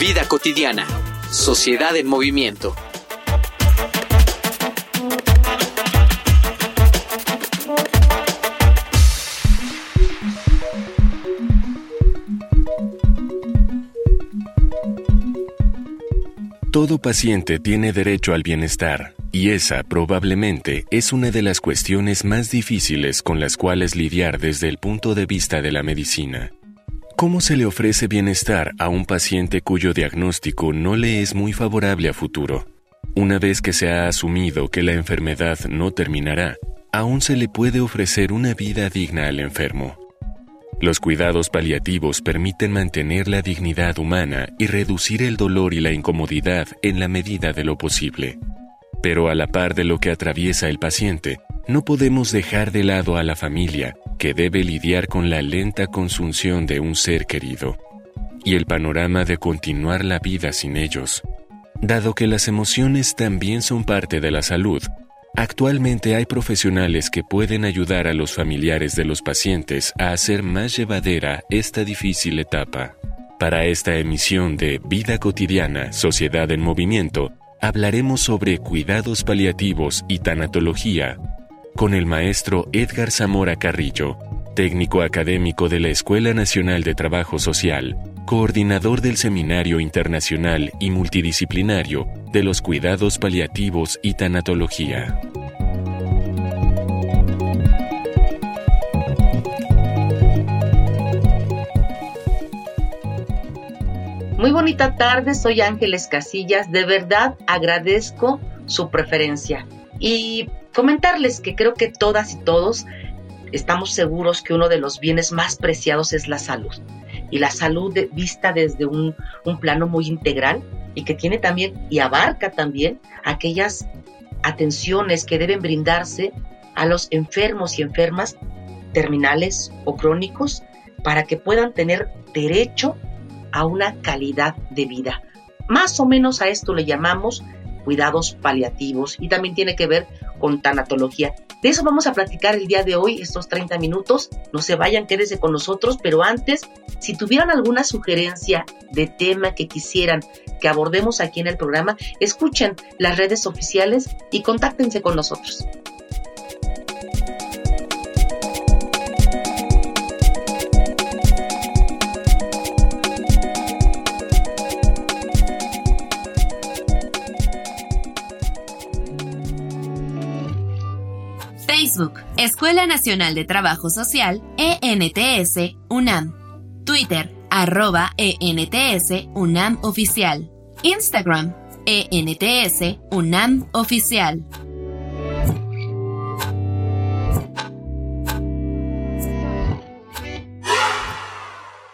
Vida cotidiana. Sociedad en movimiento. Todo paciente tiene derecho al bienestar, y esa probablemente es una de las cuestiones más difíciles con las cuales lidiar desde el punto de vista de la medicina. ¿Cómo se le ofrece bienestar a un paciente cuyo diagnóstico no le es muy favorable a futuro? Una vez que se ha asumido que la enfermedad no terminará, aún se le puede ofrecer una vida digna al enfermo. Los cuidados paliativos permiten mantener la dignidad humana y reducir el dolor y la incomodidad en la medida de lo posible. Pero a la par de lo que atraviesa el paciente, no podemos dejar de lado a la familia, que debe lidiar con la lenta consunción de un ser querido, y el panorama de continuar la vida sin ellos. Dado que las emociones también son parte de la salud, actualmente hay profesionales que pueden ayudar a los familiares de los pacientes a hacer más llevadera esta difícil etapa. Para esta emisión de Vida cotidiana, Sociedad en Movimiento, hablaremos sobre cuidados paliativos y tanatología, con el maestro Edgar Zamora Carrillo, técnico académico de la Escuela Nacional de Trabajo Social, coordinador del Seminario Internacional y Multidisciplinario de los Cuidados Paliativos y Tanatología. Muy bonita tarde, soy Ángeles Casillas, de verdad agradezco su preferencia. Y comentarles que creo que todas y todos estamos seguros que uno de los bienes más preciados es la salud. Y la salud vista desde un, un plano muy integral y que tiene también y abarca también aquellas atenciones que deben brindarse a los enfermos y enfermas terminales o crónicos para que puedan tener derecho a una calidad de vida. Más o menos a esto le llamamos cuidados paliativos y también tiene que ver con tanatología. De eso vamos a platicar el día de hoy, estos 30 minutos. No se vayan, quédense con nosotros, pero antes, si tuvieran alguna sugerencia de tema que quisieran que abordemos aquí en el programa, escuchen las redes oficiales y contáctense con nosotros. Escuela Nacional de Trabajo Social, ENTS, UNAM. Twitter, arroba ENTS, UNAM Oficial. Instagram, ENTS, UNAM Oficial.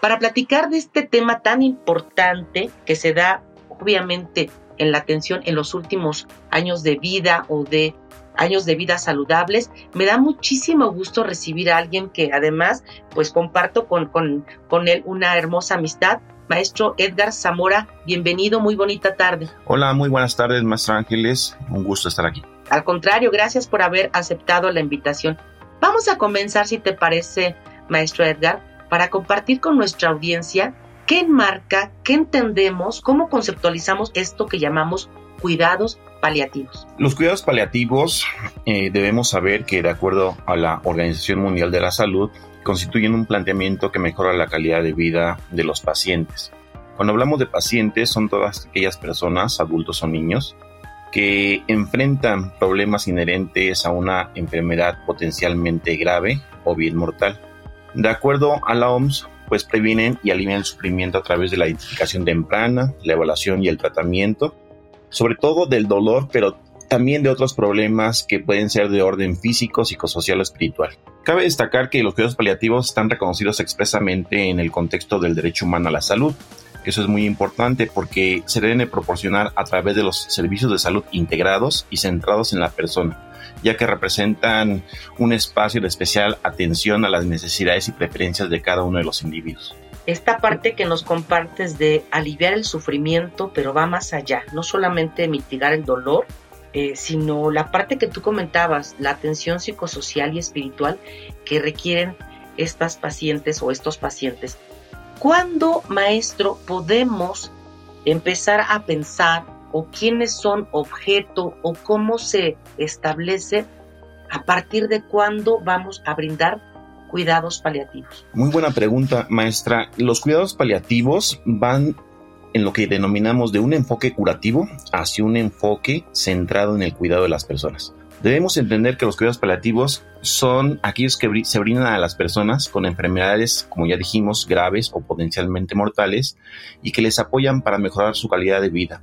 Para platicar de este tema tan importante que se da obviamente en la atención en los últimos años de vida o de años de vida saludables. Me da muchísimo gusto recibir a alguien que además pues comparto con, con, con él una hermosa amistad. Maestro Edgar Zamora, bienvenido, muy bonita tarde. Hola, muy buenas tardes, maestro Ángeles, un gusto estar aquí. Al contrario, gracias por haber aceptado la invitación. Vamos a comenzar, si te parece, maestro Edgar, para compartir con nuestra audiencia qué enmarca, qué entendemos, cómo conceptualizamos esto que llamamos cuidados paliativos. Los cuidados paliativos eh, debemos saber que de acuerdo a la Organización Mundial de la Salud constituyen un planteamiento que mejora la calidad de vida de los pacientes. Cuando hablamos de pacientes son todas aquellas personas, adultos o niños, que enfrentan problemas inherentes a una enfermedad potencialmente grave o bien mortal. De acuerdo a la OMS, pues previenen y alivian el sufrimiento a través de la identificación temprana, la evaluación y el tratamiento, sobre todo del dolor, pero también de otros problemas que pueden ser de orden físico, psicosocial o espiritual. Cabe destacar que los cuidados paliativos están reconocidos expresamente en el contexto del derecho humano a la salud. Eso es muy importante porque se deben proporcionar a través de los servicios de salud integrados y centrados en la persona, ya que representan un espacio de especial atención a las necesidades y preferencias de cada uno de los individuos. Esta parte que nos compartes de aliviar el sufrimiento, pero va más allá, no solamente mitigar el dolor, eh, sino la parte que tú comentabas, la atención psicosocial y espiritual que requieren estas pacientes o estos pacientes. ¿Cuándo, maestro, podemos empezar a pensar o quiénes son objeto o cómo se establece a partir de cuándo vamos a brindar cuidados paliativos? Muy buena pregunta, maestra. Los cuidados paliativos van en lo que denominamos de un enfoque curativo hacia un enfoque centrado en el cuidado de las personas. Debemos entender que los cuidados paliativos son aquellos que se brindan a las personas con enfermedades, como ya dijimos, graves o potencialmente mortales y que les apoyan para mejorar su calidad de vida.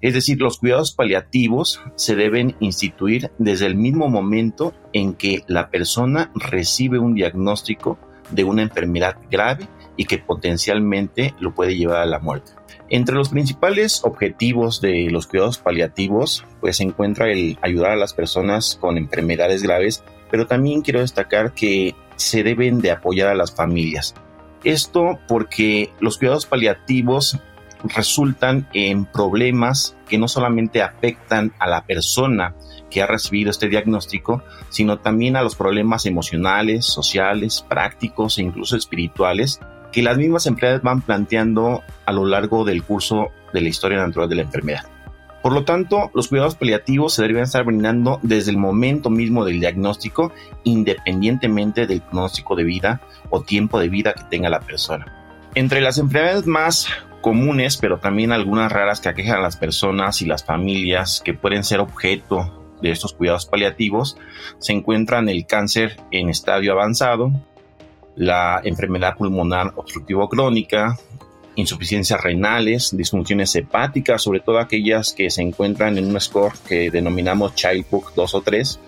Es decir, los cuidados paliativos se deben instituir desde el mismo momento en que la persona recibe un diagnóstico de una enfermedad grave y que potencialmente lo puede llevar a la muerte. Entre los principales objetivos de los cuidados paliativos, pues se encuentra el ayudar a las personas con enfermedades graves, pero también quiero destacar que se deben de apoyar a las familias. Esto porque los cuidados paliativos resultan en problemas que no solamente afectan a la persona que ha recibido este diagnóstico, sino también a los problemas emocionales, sociales, prácticos e incluso espirituales que las mismas enfermedades van planteando a lo largo del curso de la historia natural de la enfermedad. Por lo tanto, los cuidados paliativos se deben estar brindando desde el momento mismo del diagnóstico, independientemente del pronóstico de vida o tiempo de vida que tenga la persona. Entre las enfermedades más comunes, pero también algunas raras que aquejan a las personas y las familias que pueden ser objeto de estos cuidados paliativos, se encuentran el cáncer en estadio avanzado, la enfermedad pulmonar obstructivo crónica, insuficiencias renales, disfunciones hepáticas, sobre todo aquellas que se encuentran en un score que denominamos Child-Pugh 2 o 3,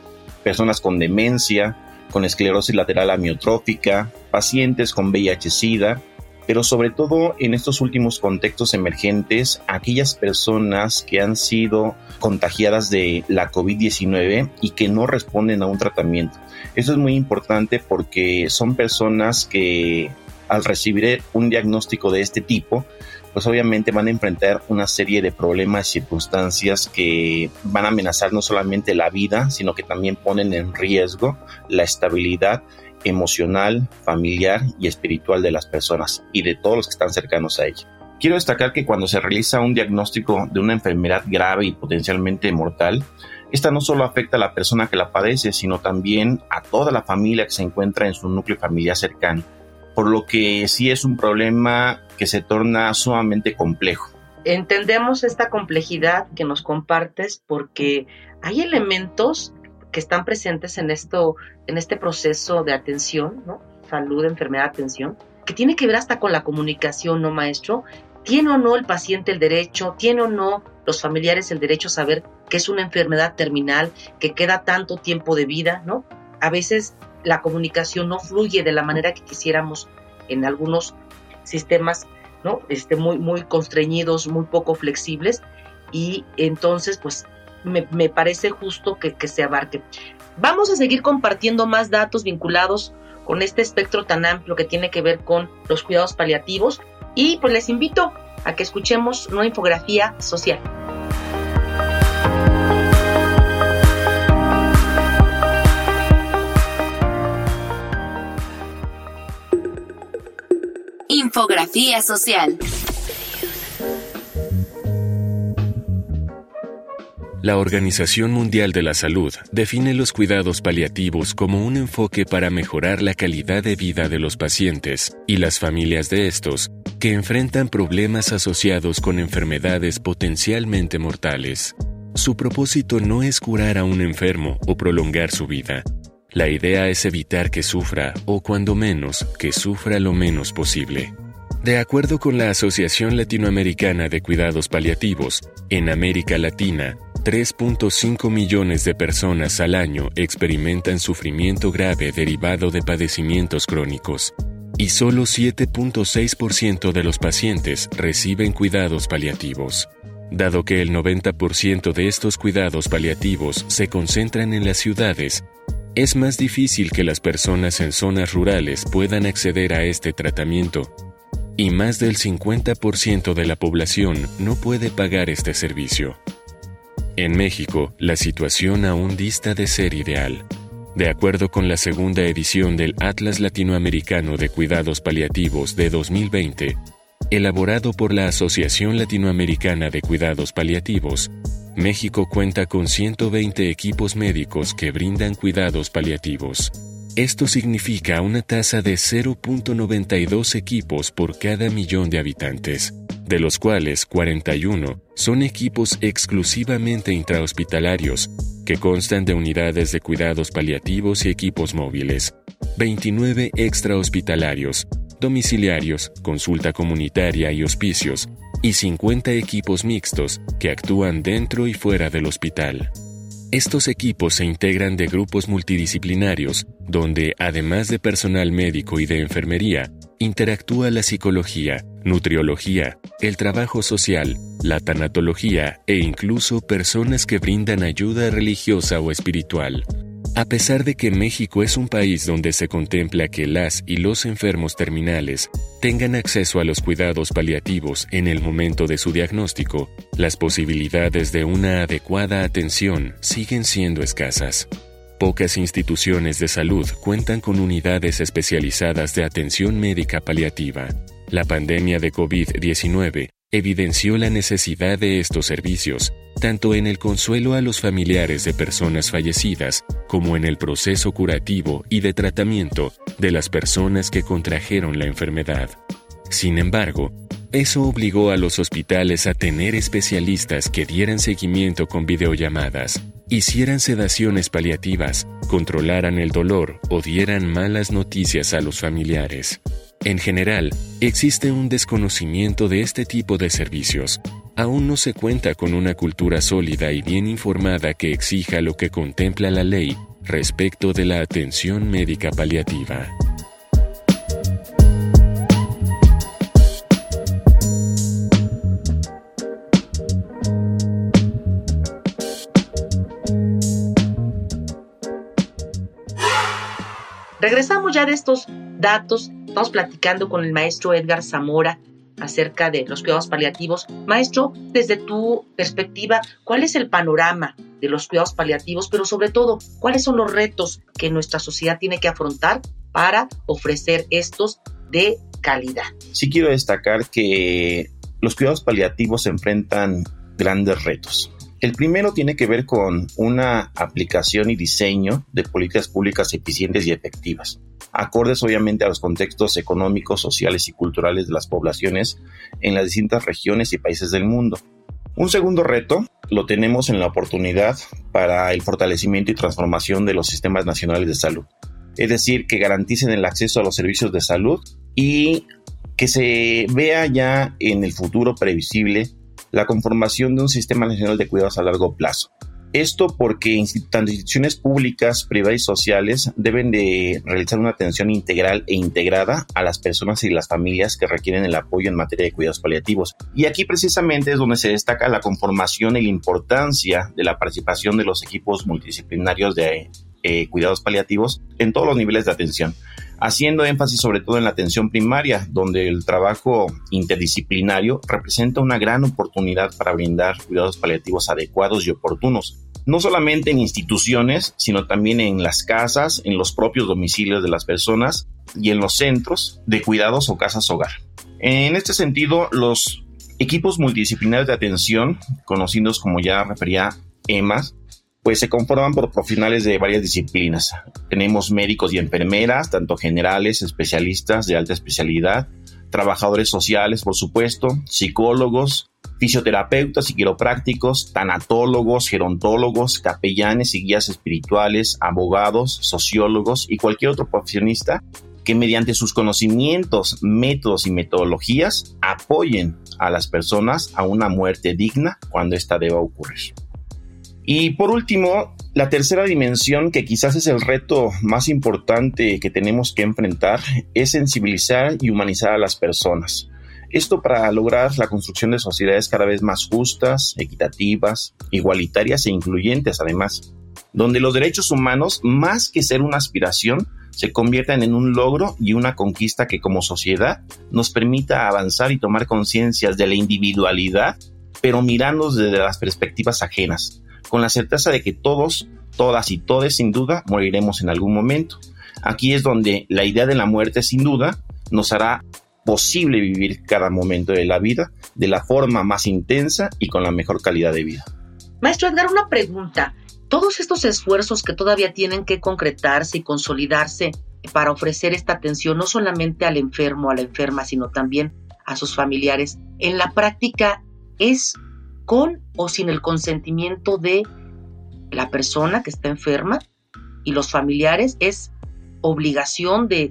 personas con demencia, con esclerosis lateral amiotrófica, pacientes con VIH-Sida, pero sobre todo en estos últimos contextos emergentes, aquellas personas que han sido contagiadas de la COVID-19 y que no responden a un tratamiento. Eso es muy importante porque son personas que al recibir un diagnóstico de este tipo, pues obviamente van a enfrentar una serie de problemas y circunstancias que van a amenazar no solamente la vida, sino que también ponen en riesgo la estabilidad emocional, familiar y espiritual de las personas y de todos los que están cercanos a ella. Quiero destacar que cuando se realiza un diagnóstico de una enfermedad grave y potencialmente mortal, esta no solo afecta a la persona que la padece, sino también a toda la familia que se encuentra en su núcleo familiar cercano, por lo que sí es un problema que se torna sumamente complejo. Entendemos esta complejidad que nos compartes porque hay elementos que están presentes en esto, en este proceso de atención, ¿no? Salud, enfermedad, atención, que tiene que ver hasta con la comunicación, ¿no, maestro? ¿Tiene o no el paciente el derecho? ¿Tiene o no los familiares el derecho a saber que es una enfermedad terminal, que queda tanto tiempo de vida, ¿no? A veces la comunicación no fluye de la manera que quisiéramos en algunos sistemas, ¿no? Este, muy, muy constreñidos, muy poco flexibles, y entonces, pues, me, parece justo que, que se abarque. Vamos a seguir compartiendo más datos vinculados con este espectro tan amplio que tiene que ver con los cuidados paliativos y pues les invito a que escuchemos una infografía social. Infografía social. La Organización Mundial de la Salud define los cuidados paliativos como un enfoque para mejorar la calidad de vida de los pacientes y las familias de estos que enfrentan problemas asociados con enfermedades potencialmente mortales. Su propósito no es curar a un enfermo o prolongar su vida, la idea es evitar que sufra, o cuando menos, que sufra lo menos posible. De acuerdo con la Asociación Latinoamericana de Cuidados Paliativos, en América Latina, 3.5 millones de personas al año experimentan sufrimiento grave derivado de padecimientos crónicos. y solo 7.6% de los pacientes reciben cuidados paliativos. Dado que el 90% de estos cuidados paliativos se concentran en las ciudades, es más difícil que las personas en zonas rurales puedan acceder a este tratamiento, y más del 50% de la población no puede pagar este servicio. En México, la situación aún dista de ser ideal. De acuerdo con la segunda edición del Atlas Latinoamericano de Cuidados Paliativos de 2020, elaborado por la Asociación Latinoamericana de Cuidados Paliativos, México cuenta con 120 equipos médicos que brindan cuidados paliativos. Esto significa una tasa de 0.92 equipos por cada millón de habitantes, de los cuales 41 son equipos exclusivamente intrahospitalarios, que constan de unidades de cuidados paliativos y equipos móviles, 29 extrahospitalarios, domiciliarios, consulta comunitaria y hospicios, y 50 equipos mixtos que actúan dentro y fuera del hospital. Estos equipos se integran de grupos multidisciplinarios, donde, además de personal médico y de enfermería, interactúa la psicología, nutriología, el trabajo social, la tanatología e incluso personas que brindan ayuda religiosa o espiritual. A pesar de que México es un país donde se contempla que las y los enfermos terminales tengan acceso a los cuidados paliativos en el momento de su diagnóstico, las posibilidades de una adecuada atención siguen siendo escasas. Pocas instituciones de salud cuentan con unidades especializadas de atención médica paliativa. La pandemia de COVID-19 evidenció la necesidad de estos servicios, tanto en el consuelo a los familiares de personas fallecidas como en el proceso curativo y de tratamiento de las personas que contrajeron la enfermedad. Sin embargo, eso obligó a los hospitales a tener especialistas que dieran seguimiento con videollamadas, hicieran sedaciones paliativas, controlaran el dolor o dieran malas noticias a los familiares. En general, existe un desconocimiento de este tipo de servicios. Aún no se cuenta con una cultura sólida y bien informada que exija lo que contempla la ley respecto de la atención médica paliativa. Regresamos ya de estos datos Estamos platicando con el maestro Edgar Zamora acerca de los cuidados paliativos. Maestro, desde tu perspectiva, ¿cuál es el panorama de los cuidados paliativos? Pero sobre todo, ¿cuáles son los retos que nuestra sociedad tiene que afrontar para ofrecer estos de calidad? Sí quiero destacar que los cuidados paliativos se enfrentan grandes retos. El primero tiene que ver con una aplicación y diseño de políticas públicas eficientes y efectivas, acordes obviamente a los contextos económicos, sociales y culturales de las poblaciones en las distintas regiones y países del mundo. Un segundo reto lo tenemos en la oportunidad para el fortalecimiento y transformación de los sistemas nacionales de salud, es decir, que garanticen el acceso a los servicios de salud y que se vea ya en el futuro previsible la conformación de un sistema nacional de cuidados a largo plazo. Esto porque tanto instituciones públicas, privadas y sociales deben de realizar una atención integral e integrada a las personas y las familias que requieren el apoyo en materia de cuidados paliativos. Y aquí precisamente es donde se destaca la conformación y la importancia de la participación de los equipos multidisciplinarios de eh, cuidados paliativos en todos los niveles de atención haciendo énfasis sobre todo en la atención primaria, donde el trabajo interdisciplinario representa una gran oportunidad para brindar cuidados paliativos adecuados y oportunos, no solamente en instituciones, sino también en las casas, en los propios domicilios de las personas y en los centros de cuidados o casas hogar. En este sentido, los equipos multidisciplinarios de atención, conocidos como ya refería EMAS, pues se conforman por profesionales de varias disciplinas. Tenemos médicos y enfermeras, tanto generales, especialistas de alta especialidad, trabajadores sociales, por supuesto, psicólogos, fisioterapeutas y quiroprácticos, tanatólogos, gerontólogos, capellanes y guías espirituales, abogados, sociólogos y cualquier otro profesionista que mediante sus conocimientos, métodos y metodologías apoyen a las personas a una muerte digna cuando ésta deba ocurrir. Y por último, La tercera dimensión, que quizás es el reto más importante que tenemos que enfrentar, es sensibilizar y humanizar a las personas. Esto para lograr la construcción de sociedades cada vez más justas, equitativas, igualitarias e incluyentes además, donde los derechos humanos, más que ser una aspiración, se conviertan en un logro y una conquista que como sociedad nos permita avanzar y tomar conciencia de la individualidad, pero mirando desde las perspectivas ajenas, con la certeza de que todos, todas y todes sin duda moriremos en algún momento. Aquí es donde la idea de la muerte sin duda nos hará posible vivir cada momento de la vida de la forma más intensa y con la mejor calidad de vida. Maestro Edgar, una pregunta. Todos estos esfuerzos que todavía tienen que concretarse y consolidarse para ofrecer esta atención no solamente al enfermo, o a la enferma, sino también a sus familiares, en la práctica es con o sin el consentimiento de la persona que está enferma y los familiares, es obligación de,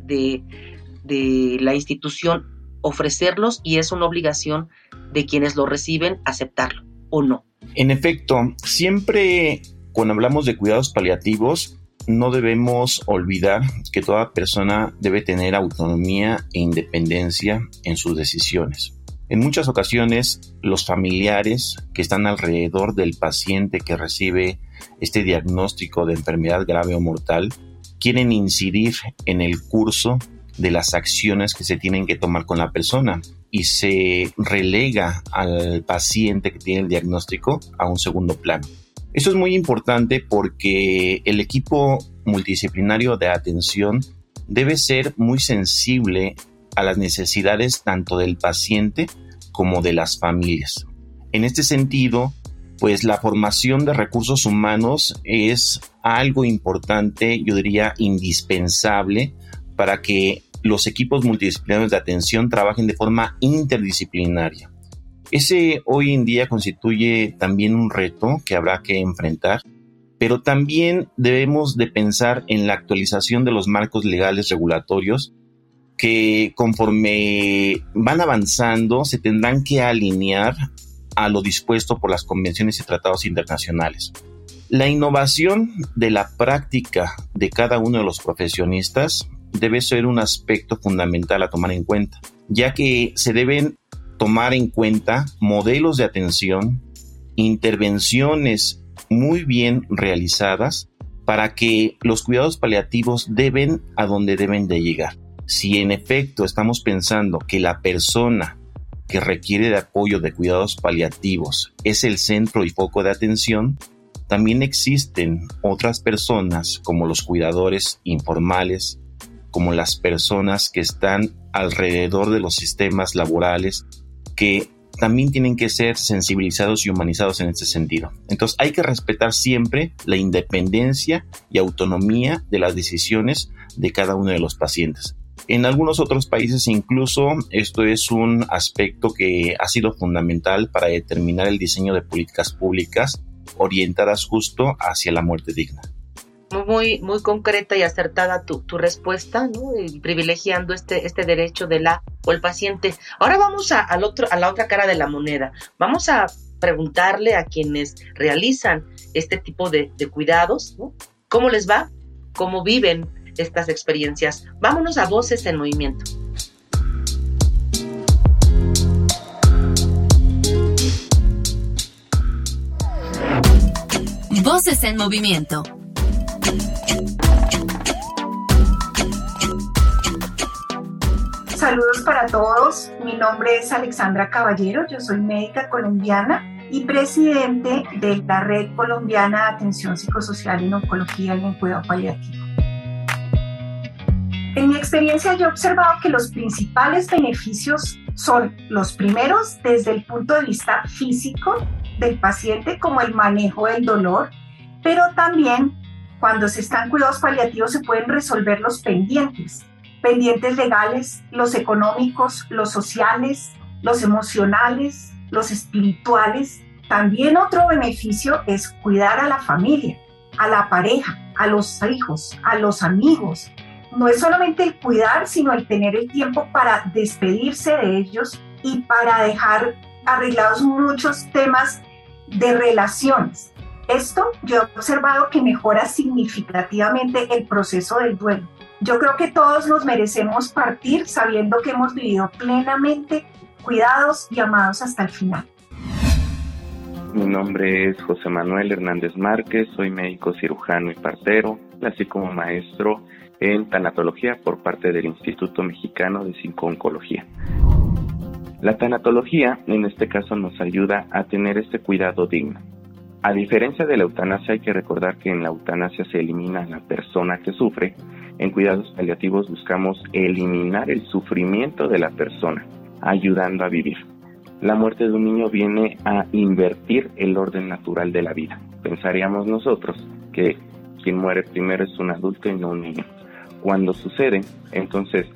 la institución ofrecerlos y es una obligación de quienes lo reciben aceptarlo o no. En efecto, siempre cuando hablamos de cuidados paliativos, no debemos olvidar que toda persona debe tener autonomía e independencia en sus decisiones. En muchas ocasiones, los familiares que están alrededor del paciente que recibe este diagnóstico de enfermedad grave o mortal quieren incidir en el curso de las acciones que se tienen que tomar con la persona y se relega al paciente que tiene el diagnóstico a un segundo plano. Esto es muy importante porque el equipo multidisciplinario de atención debe ser muy sensible a las necesidades tanto del paciente como de las familias. En este sentido, pues la formación de recursos humanos es algo importante, yo diría indispensable, para que los equipos multidisciplinarios de atención trabajen de forma interdisciplinaria. Ese hoy en día constituye también un reto que habrá que enfrentar, pero también debemos de pensar en la actualización de los marcos legales regulatorios que conforme van avanzando se tendrán que alinear a lo dispuesto por las convenciones y tratados internacionales. La innovación de la práctica de cada uno de los profesionistas debe ser un aspecto fundamental a tomar en cuenta, ya que se deben tomar en cuenta modelos de atención, intervenciones muy bien realizadas para que los cuidados paliativos deben a donde deben de llegar. Si en efecto estamos pensando que la persona que requiere de apoyo de cuidados paliativos es el centro y foco de atención, también existen otras personas como los cuidadores informales, como las personas que están alrededor de los sistemas laborales que también tienen que ser sensibilizados y humanizados en este sentido. Entonces hay que respetar siempre la independencia y autonomía de las decisiones de cada uno de los pacientes. En algunos otros países incluso esto es un aspecto que ha sido fundamental para determinar el diseño de políticas públicas orientadas justo hacia la muerte digna muy, muy concreta y acertada tu, tu respuesta, ¿no? Privilegiando este, este derecho de la o el paciente. Ahora vamos a, al otro, a la otra cara de la moneda. Vamos a preguntarle a quienes realizan este tipo de, de cuidados, ¿no? ¿Cómo les va? ¿Cómo viven estas experiencias? Vámonos a Voces en Movimiento. Voces en Movimiento Saludos para todos. Mi nombre es Alexandra Caballero. Yo soy médica colombiana y presidente de la Red Colombiana de Atención Psicosocial en Oncología y en Cuidado Paliativo. En mi experiencia yo he observado que los principales beneficios son los primeros desde el punto de vista físico del paciente, como el manejo del dolor, pero también cuando se están cuidados paliativos se pueden resolver los pendientes, pendientes legales, los económicos, los sociales, los emocionales, los espirituales. También otro beneficio es cuidar a la familia, a la pareja, a los hijos, a los amigos. No es solamente el cuidar, sino el tener el tiempo para despedirse de ellos y para dejar arreglados muchos temas de relaciones. Esto yo he observado que mejora significativamente el proceso del duelo. Yo creo que todos nos merecemos partir sabiendo que hemos vivido plenamente cuidados y amados hasta el final. Mi nombre es José Manuel Hernández Márquez, soy médico cirujano y partero, así como maestro en tanatología por parte del Instituto Mexicano de Oncología. La tanatología en este caso nos ayuda a tener este cuidado digno. A diferencia de la eutanasia hay que recordar que en la eutanasia se elimina a la persona que sufre, en cuidados paliativos buscamos eliminar el sufrimiento de la persona, ayudando a vivir. La muerte de un niño viene a invertir el orden natural de la vida. Pensaríamos nosotros que quien muere primero es un adulto y no un niño. Cuando sucede, entonces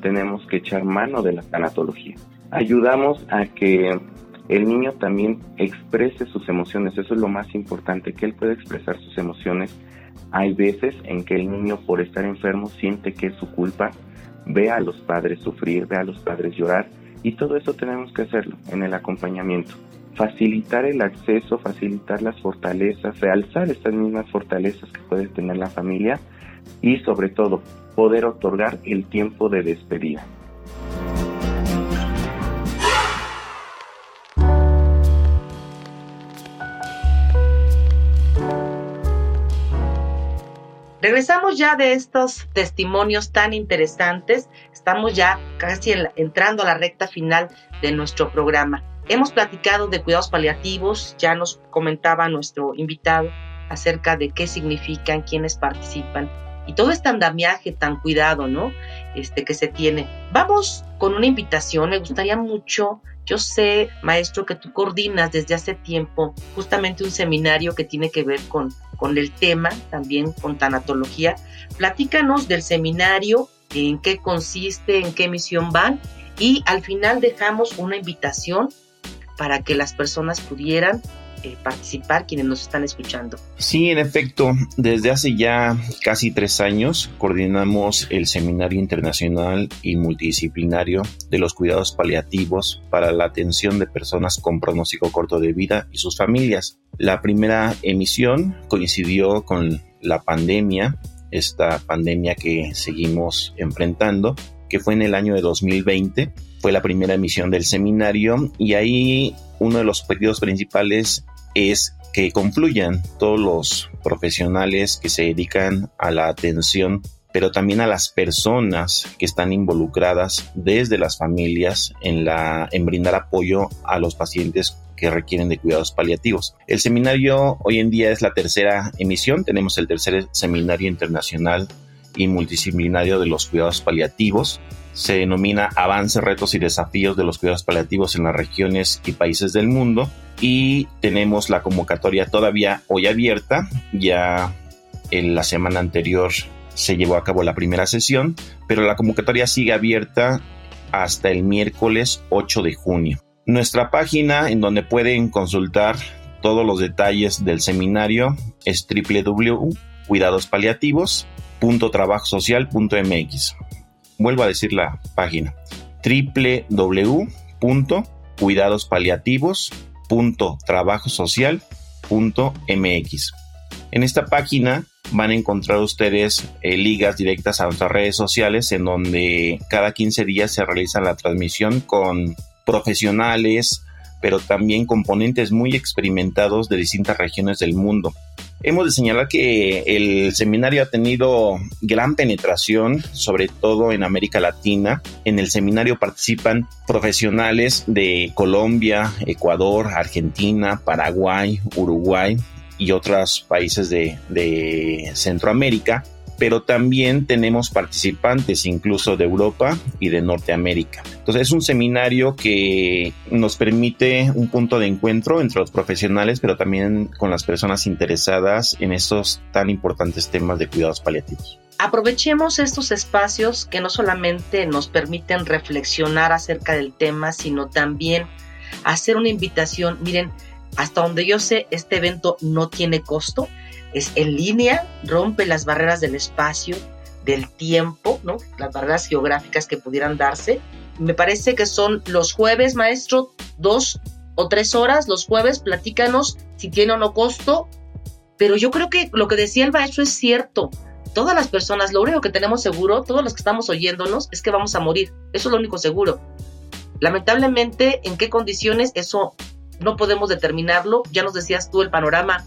tenemos que echar mano de la tanatología. Ayudamos a que el niño también exprese sus emociones, eso es lo más importante, que él pueda expresar sus emociones. Hay veces en que el niño por estar enfermo siente que es su culpa, ve a los padres sufrir, ve a los padres llorar y todo eso tenemos que hacerlo en el acompañamiento. Facilitar el acceso, facilitar las fortalezas, realzar estas mismas fortalezas que puede tener la familia y sobre todo poder otorgar el tiempo de despedida. Regresamos ya de estos testimonios tan interesantes. Estamos ya casi entrando a la recta final de nuestro programa. Hemos platicado de cuidados paliativos, ya nos comentaba nuestro invitado acerca de qué significan, quiénes participan y todo este andamiaje tan cuidado, ¿no? Este que se tiene. Vamos con una invitación, me gustaría mucho, yo sé, maestro, que tú coordinas desde hace tiempo justamente un seminario que tiene que ver con, con el tema, también con tanatología. Platícanos del seminario, en qué consiste, en qué misión van y al final dejamos una invitación para que las personas pudieran eh, participar quienes nos están escuchando. Sí, en efecto, desde hace ya casi tres años coordinamos el Seminario Internacional y Multidisciplinario de los Cuidados Paliativos para la atención de personas con pronóstico corto de vida y sus familias. La primera emisión coincidió con la pandemia, esta pandemia que seguimos enfrentando, que fue en el año de 2020 fue la primera emisión del seminario y ahí uno de los objetivos principales es que confluyan todos los profesionales que se dedican a la atención pero también a las personas que están involucradas desde las familias en la en brindar apoyo a los pacientes que requieren de cuidados paliativos. El seminario hoy en día es la tercera emisión, tenemos el tercer seminario internacional y multidisciplinario de los cuidados paliativos se denomina Avances, Retos y Desafíos de los Cuidados Paliativos en las regiones y países del mundo. Y tenemos la convocatoria todavía hoy abierta. Ya en la semana anterior se llevó a cabo la primera sesión, pero la convocatoria sigue abierta hasta el miércoles 8 de junio. Nuestra página en donde pueden consultar todos los detalles del seminario es www.cuidadospaliativos.trabajosocial.mx vuelvo a decir la página, www.cuidadospaliativos.trabajosocial.mx. En esta página van a encontrar ustedes eh, ligas directas a nuestras redes sociales en donde cada 15 días se realiza la transmisión con profesionales, pero también componentes muy experimentados de distintas regiones del mundo. Hemos de señalar que el seminario ha tenido gran penetración, sobre todo en América Latina. En el seminario participan profesionales de Colombia, Ecuador, Argentina, Paraguay, Uruguay y otros países de, de Centroamérica pero también tenemos participantes incluso de Europa y de Norteamérica. Entonces es un seminario que nos permite un punto de encuentro entre los profesionales, pero también con las personas interesadas en estos tan importantes temas de cuidados paliativos. Aprovechemos estos espacios que no solamente nos permiten reflexionar acerca del tema, sino también hacer una invitación. Miren, hasta donde yo sé, este evento no tiene costo es en línea, rompe las barreras del espacio, del tiempo, ¿no? Las barreras geográficas que pudieran darse. Me parece que son los jueves, maestro, dos o tres horas los jueves. Platícanos si tiene o no costo Pero yo creo que lo que decía el maestro es cierto. Todas las personas, lo único que tenemos seguro, todos los que estamos oyéndonos, es que vamos a morir. Eso es lo único seguro. Lamentablemente, en qué condiciones, eso no podemos determinarlo. Ya nos decías tú, el panorama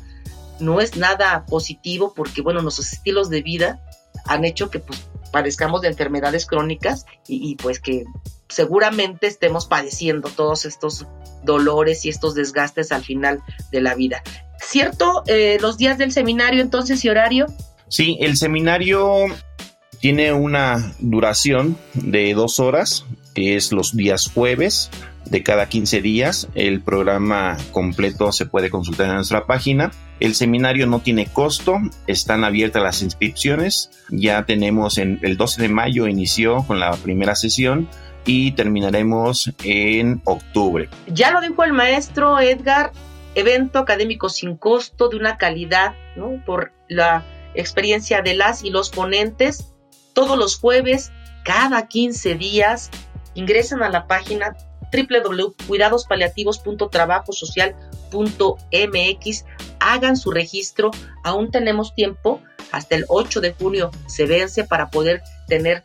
no es nada positivo porque, bueno, nuestros estilos de vida han hecho que pues, padezcamos de enfermedades crónicas y, pues que seguramente estemos padeciendo todos estos dolores y estos desgastes al final de la vida. ¿Cierto? Eh, los días del seminario entonces y horario. Sí, el seminario tiene una duración de dos horas, es los días jueves de cada 15 días. El programa completo se puede consultar en nuestra página. El seminario no tiene costo, están abiertas las inscripciones. Ya tenemos en el 12 de mayo inició con la primera sesión y terminaremos en octubre. Ya lo dijo el maestro Edgar, evento académico sin costo, de una calidad, ¿no? Por la experiencia de las y los ponentes, todos los jueves, cada 15 días, ingresen a la página www.cuidadospaliativos.trabajosocial.mx, hagan su registro, aún tenemos tiempo, hasta el 8 de junio se vence para poder tener,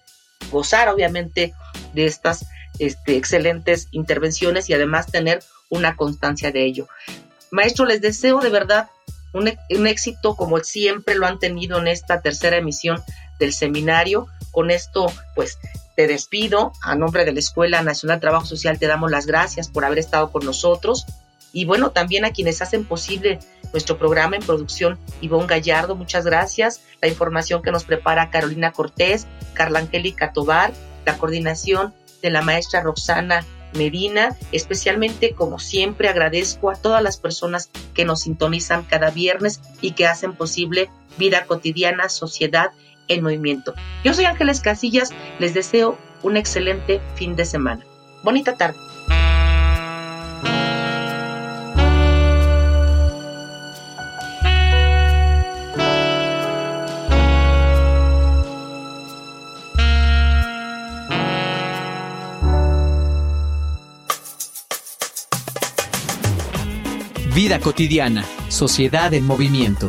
gozar obviamente de estas este, excelentes intervenciones y además tener una constancia de ello. Maestro, les deseo de verdad un, un éxito como siempre lo han tenido en esta tercera emisión del seminario. Con esto, pues te despido. A nombre de la Escuela Nacional Trabajo Social te damos las gracias por haber estado con nosotros. Y bueno, también a quienes hacen posible nuestro programa en producción, Ivonne Gallardo, muchas gracias. La información que nos prepara Carolina Cortés, Carla Angélica Tobar, la coordinación de la maestra Roxana Medina. Especialmente, como siempre, agradezco a todas las personas que nos sintonizan cada viernes y que hacen posible vida cotidiana, sociedad en movimiento. Yo soy Ángeles Casillas, les deseo un excelente fin de semana. Bonita tarde. Vida cotidiana, sociedad en movimiento